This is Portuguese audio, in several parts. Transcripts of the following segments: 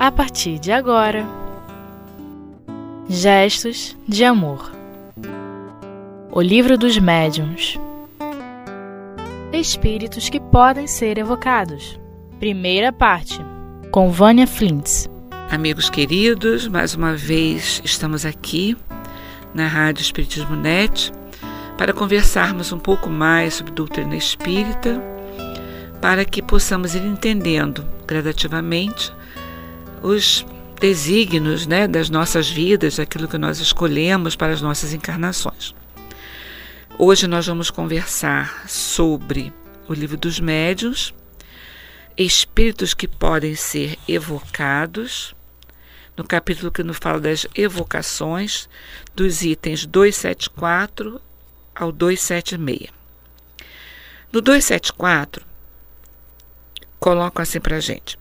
a partir de agora. Gestos de Amor O Livro dos Médiuns Espíritos que podem ser evocados. Primeira parte, com Vânia Flintz. Amigos queridos, mais uma vez estamos aqui na Rádio Espiritismo Net para conversarmos um pouco mais sobre doutrina espírita, para que possamos ir entendendo gradativamente os desígnios né, das nossas vidas, aquilo que nós escolhemos para as nossas encarnações. Hoje nós vamos conversar sobre o livro dos médiuns, espíritos que podem ser evocados, no capítulo que nos fala das evocações, dos itens 274 ao 276. No 274, colocam assim para a gente: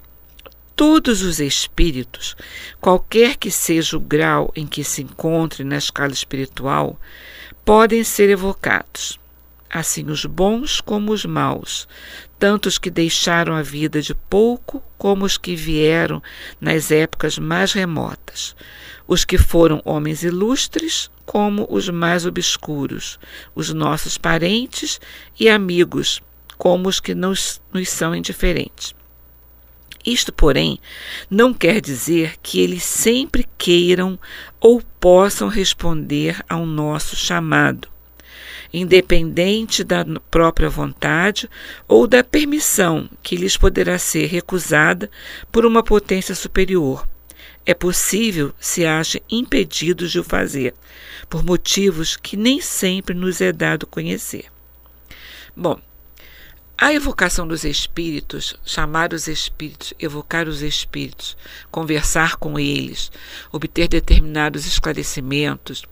todos os espíritos, qualquer que seja o grau em que se encontre na escala espiritual, podem ser evocados. Assim os bons como os maus, tanto os que deixaram a vida de pouco como os que vieram nas épocas mais remotas, os que foram homens ilustres como os mais obscuros, os nossos parentes e amigos, como os que nos, nos são indiferentes. Isto, porém, não quer dizer que eles sempre queiram ou possam responder ao nosso chamado, independente da própria vontade ou da permissão que lhes poderá ser recusada por uma potência superior é possível se achem impedidos de o fazer, por motivos que nem sempre nos é dado conhecer. Bom, a evocação dos espíritos, chamar os espíritos, evocar os espíritos, conversar com eles, obter determinados esclarecimentos,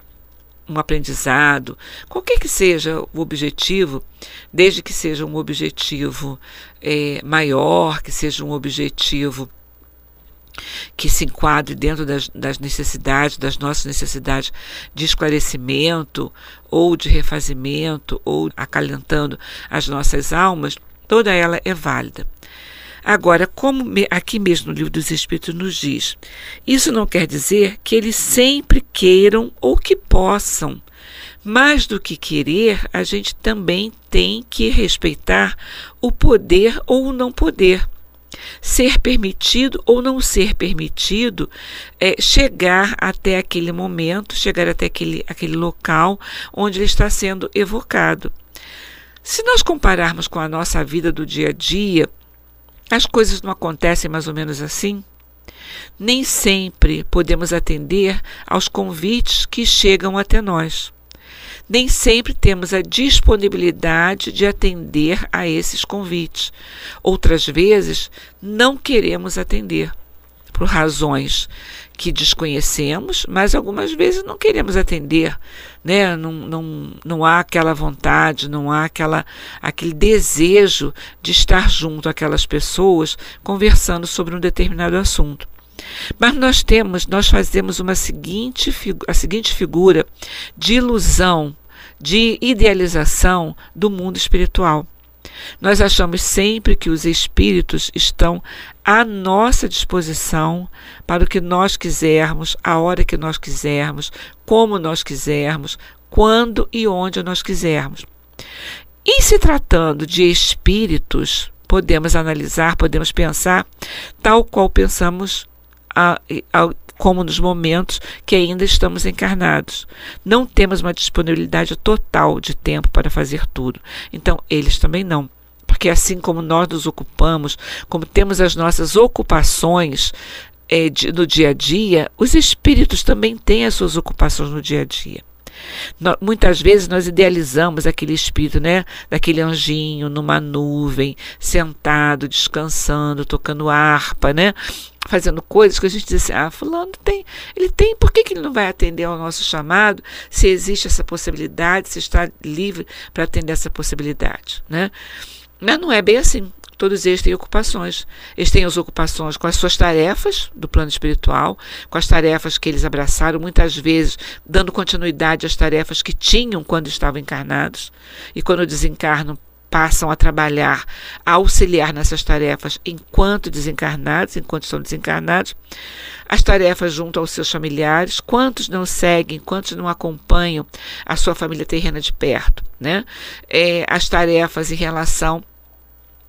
um aprendizado, qualquer que seja o objetivo, desde que seja um objetivo é, maior, que seja um objetivo que se enquadre dentro das, das, necessidades, das nossas necessidades de esclarecimento ou de refazimento ou acalentando as nossas almas, toda ela é válida. Agora, como aqui mesmo no Livro dos Espíritos nos diz, isso não quer dizer que eles sempre queiram ou que possam. Mais do que querer, a gente também tem que respeitar o poder ou o não poder ser permitido ou não ser permitido é, chegar até aquele momento, chegar até aquele, aquele local onde ele está sendo evocado. Se nós compararmos com a nossa vida do dia a dia, as coisas não acontecem mais ou menos assim? Nem sempre podemos atender aos convites que chegam até nós nem sempre temos a disponibilidade de atender a esses convites. Outras vezes, não queremos atender, por razões que desconhecemos, mas algumas vezes não queremos atender, né? Não, não, não há aquela vontade, não há aquela, aquele desejo de estar junto àquelas pessoas conversando sobre um determinado assunto. Mas nós temos, nós fazemos uma seguinte, a seguinte figura de ilusão, de idealização do mundo espiritual. Nós achamos sempre que os espíritos estão à nossa disposição para o que nós quisermos, a hora que nós quisermos, como nós quisermos, quando e onde nós quisermos. E se tratando de espíritos, podemos analisar, podemos pensar tal qual pensamos a, a, como nos momentos que ainda estamos encarnados. Não temos uma disponibilidade total de tempo para fazer tudo. Então, eles também não. Porque assim como nós nos ocupamos, como temos as nossas ocupações é, de, no dia a dia, os espíritos também têm as suas ocupações no dia a dia muitas vezes nós idealizamos aquele espírito, né? Daquele anjinho numa nuvem, sentado, descansando, tocando harpa, né? Fazendo coisas que a gente diz assim, ah, fulano tem, ele tem, por que, que ele não vai atender ao nosso chamado se existe essa possibilidade, se está livre para atender essa possibilidade, né? Mas não é bem assim. Todos eles têm ocupações. Eles têm as ocupações com as suas tarefas do plano espiritual, com as tarefas que eles abraçaram, muitas vezes dando continuidade às tarefas que tinham quando estavam encarnados. E quando desencarnam, passam a trabalhar, a auxiliar nessas tarefas enquanto desencarnados, enquanto estão desencarnados, as tarefas junto aos seus familiares, quantos não seguem, quantos não acompanham a sua família terrena de perto, né? É, as tarefas em relação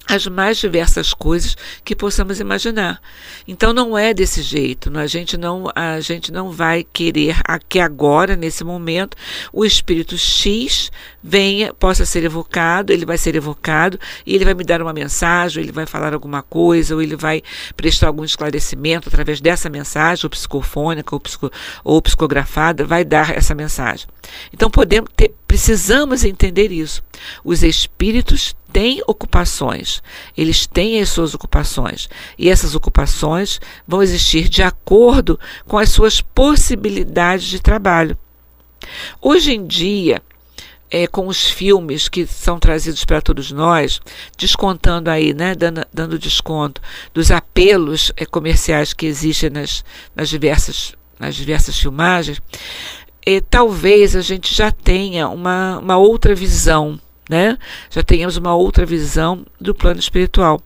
as mais diversas coisas que possamos imaginar. Então não é desse jeito, a gente não a gente não vai querer que agora nesse momento o espírito X venha, possa ser evocado, ele vai ser evocado e ele vai me dar uma mensagem, ou ele vai falar alguma coisa, ou ele vai prestar algum esclarecimento através dessa mensagem, ou psicofônica, ou, psico, ou psicografada, vai dar essa mensagem. Então podemos ter, precisamos entender isso. Os espíritos têm ocupações, eles têm as suas ocupações, e essas ocupações vão existir de acordo com as suas possibilidades de trabalho. Hoje em dia, é, com os filmes que são trazidos para todos nós, descontando aí, né, dando, dando desconto dos apelos é, comerciais que existem nas, nas, diversas, nas diversas filmagens, é, talvez a gente já tenha uma, uma outra visão, né? já tenhamos uma outra visão do plano espiritual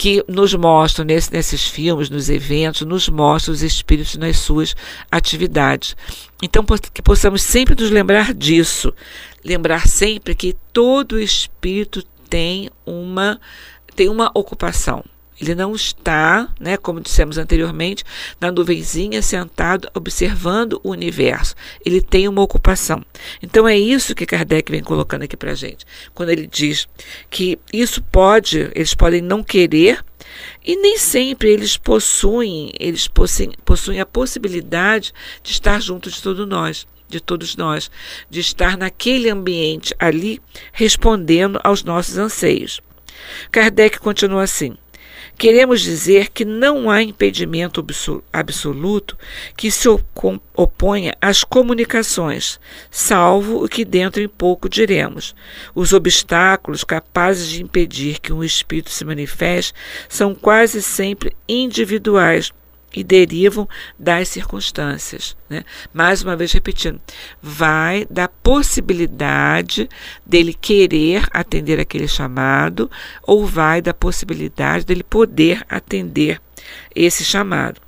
que nos mostram nesse, nesses filmes, nos eventos, nos mostram os espíritos nas suas atividades. Então, que possamos sempre nos lembrar disso, lembrar sempre que todo espírito tem uma tem uma ocupação. Ele não está, né, como dissemos anteriormente, na nuvenzinha sentado observando o universo. Ele tem uma ocupação. Então é isso que Kardec vem colocando aqui para gente, quando ele diz que isso pode, eles podem não querer e nem sempre eles possuem, eles possuem, possuem a possibilidade de estar junto de todos nós, de todos nós, de estar naquele ambiente ali respondendo aos nossos anseios. Kardec continua assim: Queremos dizer que não há impedimento absoluto que se oponha às comunicações, salvo o que dentro em pouco diremos. Os obstáculos capazes de impedir que um espírito se manifeste são quase sempre individuais e derivam das circunstâncias. Né? Mais uma vez repetindo, vai da possibilidade dele querer atender aquele chamado, ou vai da possibilidade dele poder atender esse chamado.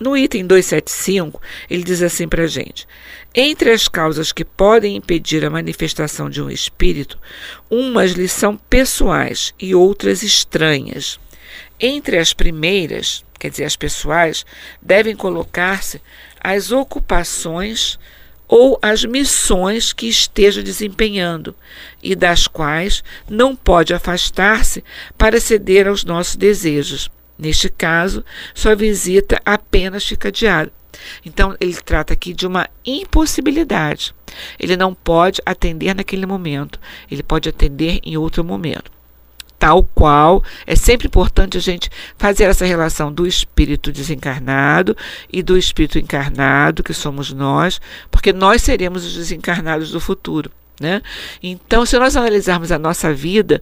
No item 275, ele diz assim para a gente: entre as causas que podem impedir a manifestação de um espírito, umas lhe são pessoais e outras estranhas. Entre as primeiras, quer dizer, as pessoais, devem colocar-se as ocupações ou as missões que esteja desempenhando e das quais não pode afastar-se para ceder aos nossos desejos. Neste caso, sua visita apenas fica adiada. Então, ele trata aqui de uma impossibilidade. Ele não pode atender naquele momento, ele pode atender em outro momento tal qual. É sempre importante a gente fazer essa relação do espírito desencarnado e do espírito encarnado, que somos nós, porque nós seremos os desencarnados do futuro. Né? Então, se nós analisarmos a nossa vida,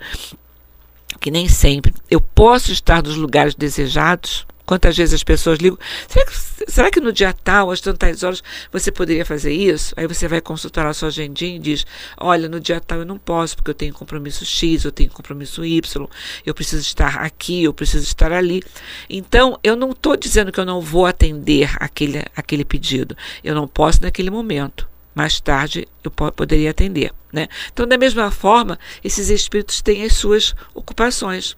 que nem sempre eu posso estar nos lugares desejados, Quantas vezes as pessoas ligam, será que, será que no dia tal, às tantas horas, você poderia fazer isso? Aí você vai consultar a sua agendinha e diz, olha, no dia tal eu não posso, porque eu tenho compromisso X, eu tenho compromisso Y, eu preciso estar aqui, eu preciso estar ali. Então, eu não estou dizendo que eu não vou atender aquele, aquele pedido. Eu não posso naquele momento mais tarde eu poderia atender. Né? Então, da mesma forma, esses espíritos têm as suas ocupações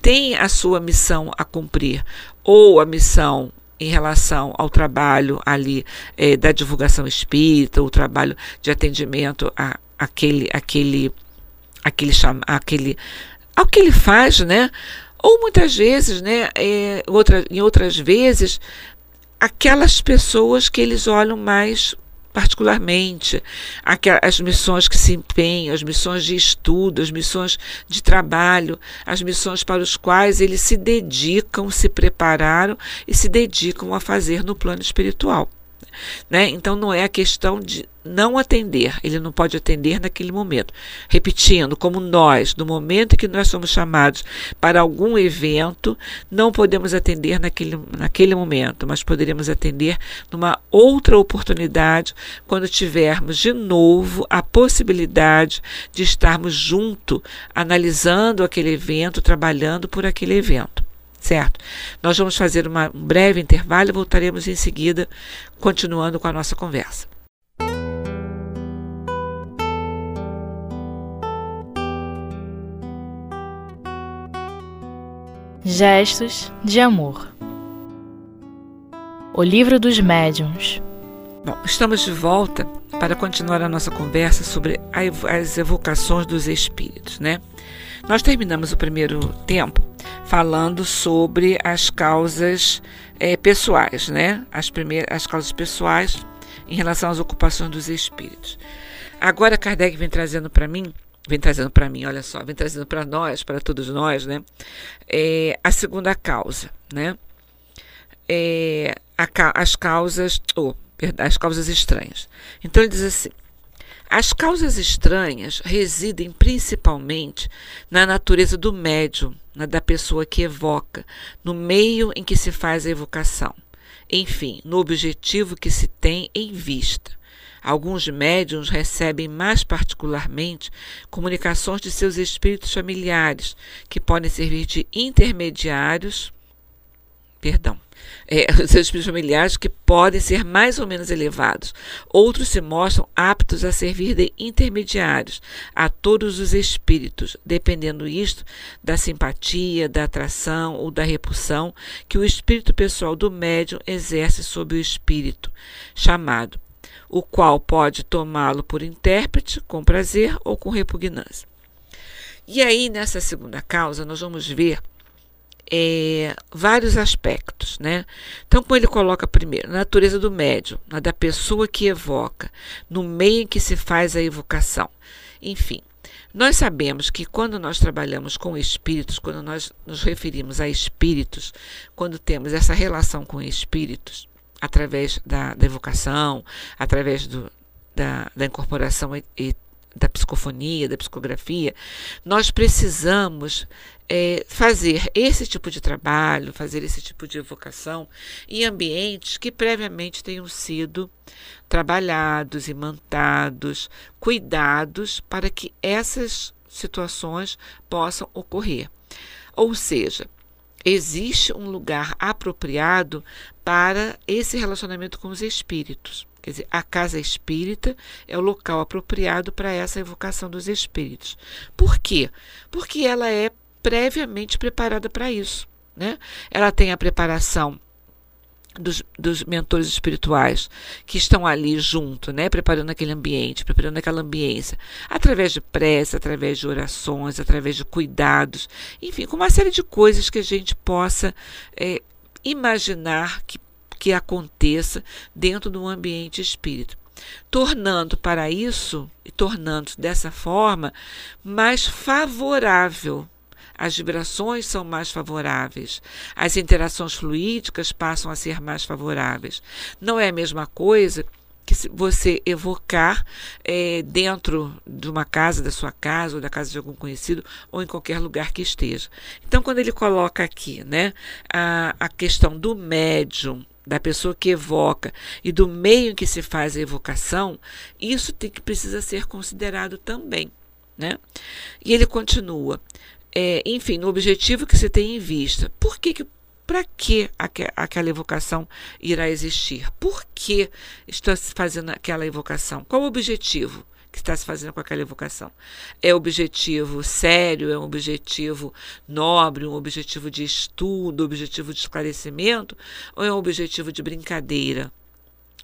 tem a sua missão a cumprir, ou a missão em relação ao trabalho ali é, da divulgação espírita, o trabalho de atendimento a aquele, aquele, aquele, chama, aquele, ao que ele faz, né? Ou muitas vezes, né? É, outra, em outras vezes, aquelas pessoas que eles olham mais particularmente as missões que se empenham, as missões de estudo, as missões de trabalho, as missões para os quais eles se dedicam, se prepararam e se dedicam a fazer no plano espiritual. Né? Então não é a questão de não atender, ele não pode atender naquele momento. Repetindo, como nós, no momento em que nós somos chamados para algum evento, não podemos atender naquele, naquele momento, mas poderemos atender numa outra oportunidade, quando tivermos de novo a possibilidade de estarmos junto, analisando aquele evento, trabalhando por aquele evento certo? Nós vamos fazer uma, um breve intervalo e voltaremos em seguida, continuando com a nossa conversa. Gestos de amor. O livro dos médiuns. Bom, estamos de volta para continuar a nossa conversa sobre as evocações dos espíritos, né? Nós terminamos o primeiro tempo falando sobre as causas é, pessoais, né? As, primeiras, as causas pessoais em relação às ocupações dos espíritos. Agora Kardec vem trazendo para mim, vem trazendo para mim, olha só, vem trazendo para nós, para todos nós, né? É, a segunda causa, né? É, a, as causas, oh, as causas estranhas. Então ele diz assim: as causas estranhas residem principalmente na natureza do médium, na da pessoa que evoca, no meio em que se faz a evocação, enfim, no objetivo que se tem em vista. Alguns médiums recebem mais particularmente comunicações de seus espíritos familiares, que podem servir de intermediários, perdão, é, seus espíritos familiares que podem ser mais ou menos elevados. Outros se mostram aptos a servir de intermediários a todos os espíritos, dependendo isto da simpatia, da atração ou da repulsão que o espírito pessoal do médium exerce sobre o espírito chamado, o qual pode tomá-lo por intérprete com prazer ou com repugnância. E aí, nessa segunda causa, nós vamos ver é, vários aspectos, né? Então, como ele coloca primeiro, na natureza do médium, na da pessoa que evoca, no meio em que se faz a evocação. Enfim, nós sabemos que quando nós trabalhamos com espíritos, quando nós nos referimos a espíritos, quando temos essa relação com espíritos, através da, da evocação, através do, da, da incorporação e, e da psicofonia, da psicografia, nós precisamos é, fazer esse tipo de trabalho, fazer esse tipo de evocação em ambientes que previamente tenham sido trabalhados, imantados, cuidados para que essas situações possam ocorrer. Ou seja, existe um lugar apropriado para esse relacionamento com os espíritos. Quer dizer, a casa espírita é o local apropriado para essa evocação dos espíritos. Por quê? Porque ela é previamente preparada para isso. Né? Ela tem a preparação dos, dos, mentores espirituais que estão ali junto, né, preparando aquele ambiente, preparando aquela ambiência, através de prece, através de orações, através de cuidados, enfim, com uma série de coisas que a gente possa é, imaginar que, que aconteça dentro de um ambiente espírita tornando para isso e tornando dessa forma mais favorável as vibrações são mais favoráveis, as interações fluídicas passam a ser mais favoráveis. Não é a mesma coisa que você evocar é, dentro de uma casa, da sua casa, ou da casa de algum conhecido, ou em qualquer lugar que esteja. Então, quando ele coloca aqui né, a, a questão do médium, da pessoa que evoca e do meio em que se faz a evocação, isso tem que precisa ser considerado também. Né? E ele continua é, enfim, no objetivo que se tem em vista. Por que, que para que aquela evocação irá existir? Por que está se fazendo aquela evocação? Qual o objetivo que está se fazendo com aquela evocação? É objetivo sério? É um objetivo nobre? Um objetivo de estudo? Objetivo de esclarecimento? Ou é um objetivo de brincadeira?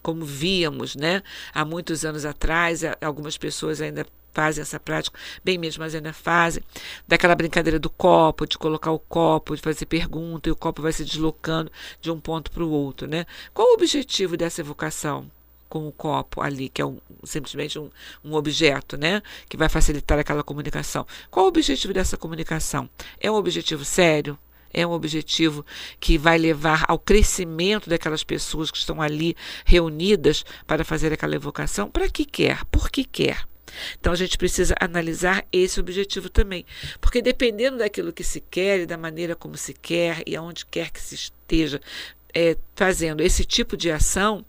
Como víamos, né? Há muitos anos atrás, algumas pessoas ainda fazem essa prática, bem mesmo, mas ainda fazem, daquela brincadeira do copo, de colocar o copo, de fazer pergunta, e o copo vai se deslocando de um ponto para o outro, né? Qual o objetivo dessa evocação? com o copo ali, que é um, simplesmente um, um, objeto, né? Que vai facilitar aquela comunicação. Qual o objetivo dessa comunicação? É um objetivo sério? é um objetivo que vai levar ao crescimento daquelas pessoas que estão ali reunidas para fazer aquela evocação? Para que quer? Por que quer? Então a gente precisa analisar esse objetivo também, porque dependendo daquilo que se quer e da maneira como se quer e aonde quer que se esteja é, fazendo esse tipo de ação,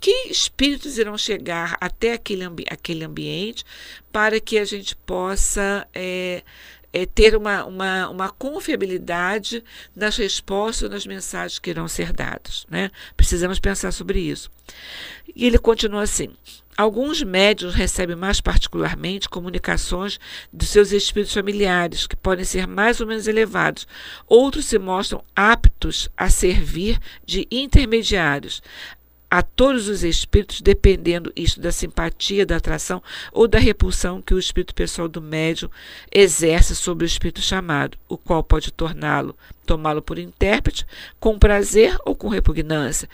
que espíritos irão chegar até aquele, ambi aquele ambiente para que a gente possa é, é, ter uma, uma, uma confiabilidade nas respostas, nas mensagens que irão ser dadas. Né? Precisamos pensar sobre isso. E ele continua assim: Alguns médios recebem mais particularmente comunicações dos seus espíritos familiares, que podem ser mais ou menos elevados. Outros se mostram aptos a servir de intermediários a todos os espíritos, dependendo isto da simpatia, da atração ou da repulsão que o espírito pessoal do médium exerce sobre o espírito chamado, o qual pode torná-lo, tomá-lo por intérprete, com prazer ou com repugnância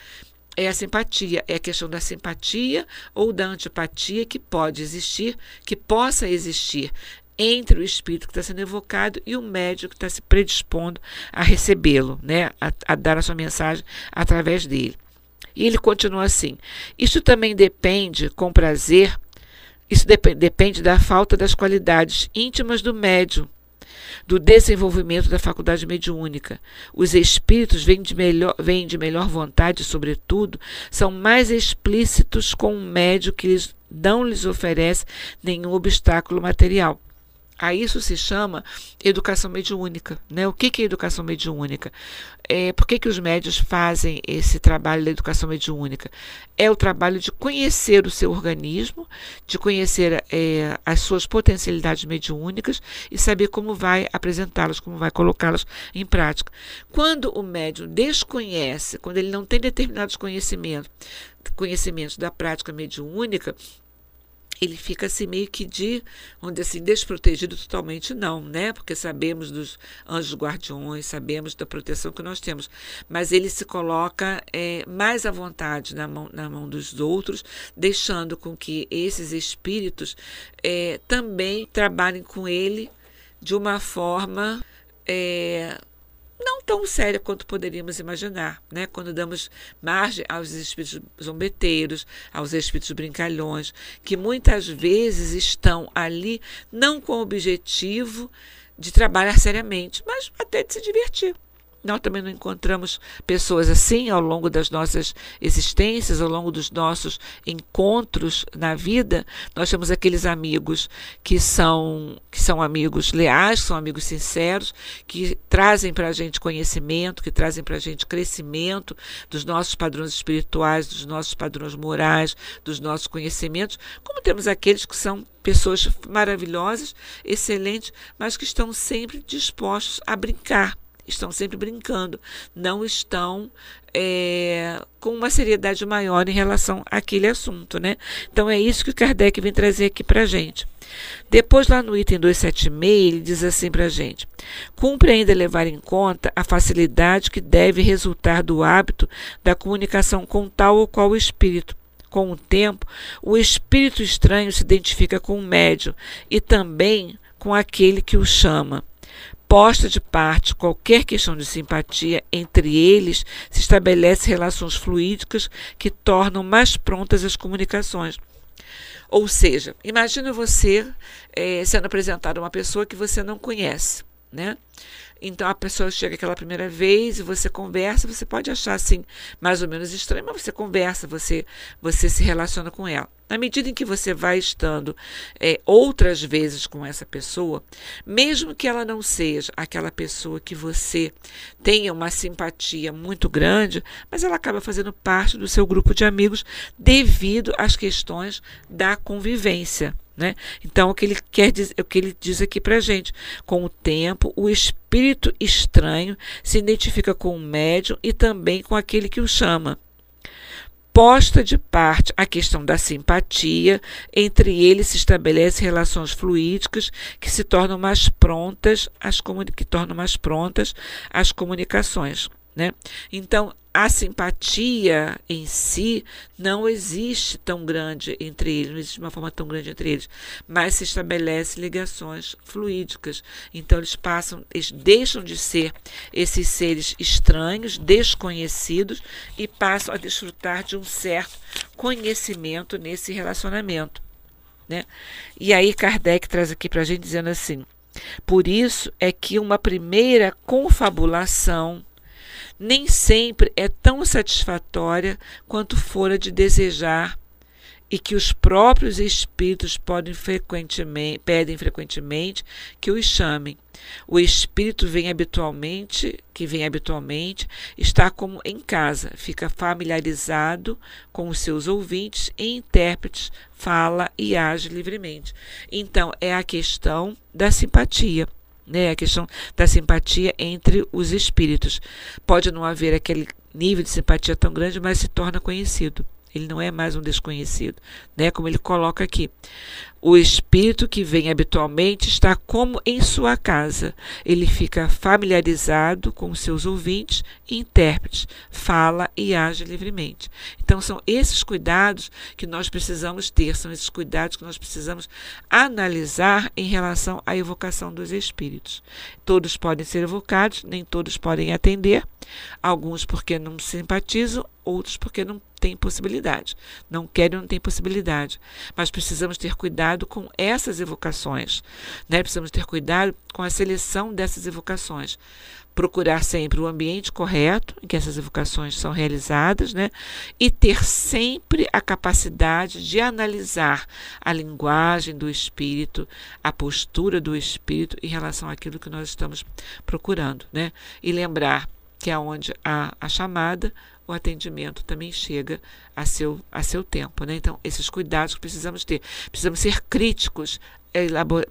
é a simpatia, é a questão da simpatia ou da antipatia que pode existir, que possa existir entre o espírito que está sendo evocado e o médium que está se predispondo a recebê-lo, né, a, a dar a sua mensagem através dele. E ele continua assim: Isso também depende, com prazer, isso dep depende da falta das qualidades íntimas do médium do desenvolvimento da faculdade mediúnica. Os espíritos vêm de melhor, vêm de melhor vontade, sobretudo, são mais explícitos com um médio que lhes, não lhes oferece nenhum obstáculo material. A isso se chama educação mediúnica. Né? O que, é educação mediúnica? É, por que, que os médios fazem esse trabalho da educação mediúnica? É o trabalho de conhecer o seu organismo, de conhecer é, as suas potencialidades mediúnicas e saber como vai apresentá-las, como vai colocá-las em prática. Quando o médium desconhece, quando ele não tem determinados conhecimentos, conhecimentos da prática mediúnica, ele fica assim meio que de, onde assim, desprotegido totalmente não, né? Porque sabemos dos anjos guardiões, sabemos da proteção que nós temos, mas ele se coloca é, mais à vontade na mão, na mão dos outros, deixando com que esses espíritos é, também trabalhem com ele de uma forma é, não tão séria quanto poderíamos imaginar, né? quando damos margem aos espíritos zombeteiros, aos espíritos brincalhões, que muitas vezes estão ali não com o objetivo de trabalhar seriamente, mas até de se divertir. Nós também não encontramos pessoas assim ao longo das nossas existências, ao longo dos nossos encontros na vida. Nós temos aqueles amigos que são, que são amigos leais, são amigos sinceros, que trazem para a gente conhecimento, que trazem para a gente crescimento dos nossos padrões espirituais, dos nossos padrões morais, dos nossos conhecimentos, como temos aqueles que são pessoas maravilhosas, excelentes, mas que estão sempre dispostos a brincar estão sempre brincando, não estão é, com uma seriedade maior em relação àquele assunto, né? Então é isso que o Kardec vem trazer aqui para a gente. Depois, lá no item 276, ele diz assim para gente: cumpre ainda levar em conta a facilidade que deve resultar do hábito da comunicação com tal ou qual espírito. Com o tempo, o espírito estranho se identifica com o médium e também com aquele que o chama posta de parte qualquer questão de simpatia entre eles, se estabelece relações fluídicas que tornam mais prontas as comunicações. Ou seja, imagine você é, sendo apresentado a uma pessoa que você não conhece, né? Então a pessoa chega aquela primeira vez e você conversa, você pode achar assim mais ou menos estranho, mas você conversa, você você se relaciona com ela. Na medida em que você vai estando é, outras vezes com essa pessoa, mesmo que ela não seja aquela pessoa que você tenha uma simpatia muito grande, mas ela acaba fazendo parte do seu grupo de amigos devido às questões da convivência. Né? Então, o que ele quer dizer, o que ele diz aqui para gente, com o tempo, o espírito estranho se identifica com o médium e também com aquele que o chama. Posta de parte a questão da simpatia, entre eles se estabelecem relações fluídicas que se tornam mais prontas as que tornam mais prontas as comunicações. Né? Então, a simpatia em si não existe tão grande entre eles, não existe uma forma tão grande entre eles, mas se estabelece ligações fluídicas. Então eles passam, eles deixam de ser esses seres estranhos, desconhecidos e passam a desfrutar de um certo conhecimento nesse relacionamento. Né? E aí Kardec traz aqui para a gente dizendo assim: por isso é que uma primeira confabulação nem sempre é tão satisfatória quanto fora de desejar e que os próprios espíritos podem frequentemente, pedem frequentemente que os chamem. O espírito vem habitualmente, que vem habitualmente, está como em casa, fica familiarizado com os seus ouvintes e intérpretes, fala e age livremente. Então, é a questão da simpatia né, a questão da simpatia entre os espíritos. Pode não haver aquele nível de simpatia tão grande, mas se torna conhecido. Ele não é mais um desconhecido, né? Como ele coloca aqui. O espírito que vem habitualmente está como em sua casa. Ele fica familiarizado com seus ouvintes e intérpretes, fala e age livremente. Então, são esses cuidados que nós precisamos ter, são esses cuidados que nós precisamos analisar em relação à evocação dos espíritos. Todos podem ser evocados, nem todos podem atender, alguns porque não simpatizam, outros porque não têm possibilidade. Não querem, não têm possibilidade. Mas precisamos ter cuidado com essas evocações. Né? Precisamos ter cuidado com a seleção dessas evocações. Procurar sempre o ambiente correto em que essas evocações são realizadas, né? E ter sempre a capacidade de analisar a linguagem do espírito, a postura do espírito em relação àquilo que nós estamos procurando, né? E lembrar que é onde há a chamada, o atendimento também chega a seu, a seu tempo. Né? Então, esses cuidados que precisamos ter. Precisamos ser críticos,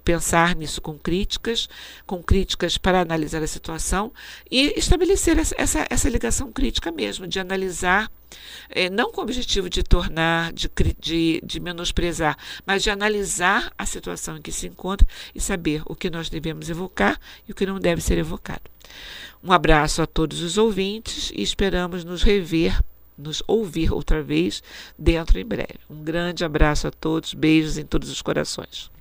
pensar nisso com críticas, com críticas para analisar a situação e estabelecer essa, essa, ligação crítica mesmo, de analisar é, não com o objetivo de tornar, de, de, de, menosprezar, mas de analisar a situação em que se encontra e saber o que nós devemos evocar e o que não deve ser evocado. Um abraço a todos os ouvintes e esperamos nos rever, nos ouvir outra vez dentro em breve. Um grande abraço a todos, beijos em todos os corações.